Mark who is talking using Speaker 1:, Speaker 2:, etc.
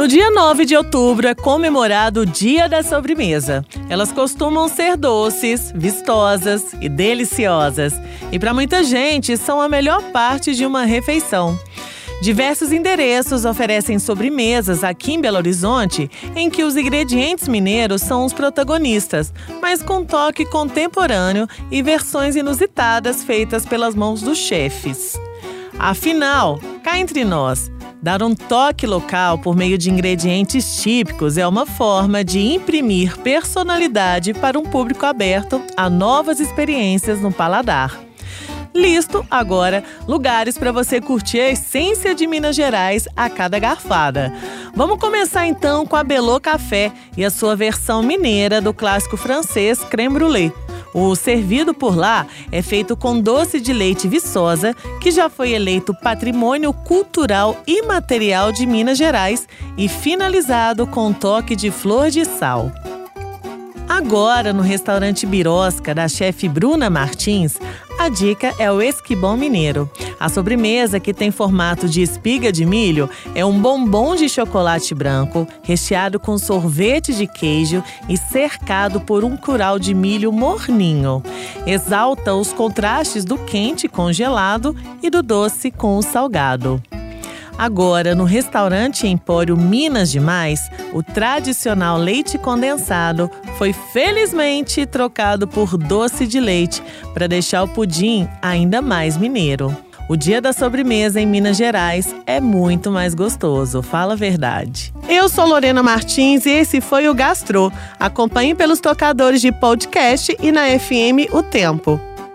Speaker 1: No dia 9 de outubro é comemorado o Dia da Sobremesa. Elas costumam ser doces, vistosas e deliciosas. E para muita gente são a melhor parte de uma refeição. Diversos endereços oferecem sobremesas aqui em Belo Horizonte em que os ingredientes mineiros são os protagonistas, mas com toque contemporâneo e versões inusitadas feitas pelas mãos dos chefes. Afinal, cá entre nós, Dar um toque local por meio de ingredientes típicos é uma forma de imprimir personalidade para um público aberto a novas experiências no paladar. Listo agora lugares para você curtir a essência de Minas Gerais a cada garfada. Vamos começar então com a Belô Café e a sua versão mineira do clássico francês creme brulee. O servido por lá é feito com doce de leite viçosa, que já foi eleito Patrimônio Cultural Imaterial de Minas Gerais e finalizado com toque de flor de sal. Agora, no restaurante Birosca da chefe Bruna Martins, a dica é o esquibão mineiro. A sobremesa, que tem formato de espiga de milho, é um bombom de chocolate branco, recheado com sorvete de queijo e cercado por um curau de milho morninho. Exalta os contrastes do quente congelado e do doce com o salgado. Agora, no restaurante Empório Minas Demais, o tradicional leite condensado foi felizmente trocado por doce de leite para deixar o pudim ainda mais mineiro. O dia da sobremesa em Minas Gerais é muito mais gostoso, fala a verdade. Eu sou Lorena Martins e esse foi o Gastro. Acompanhe pelos tocadores de podcast e na FM O Tempo.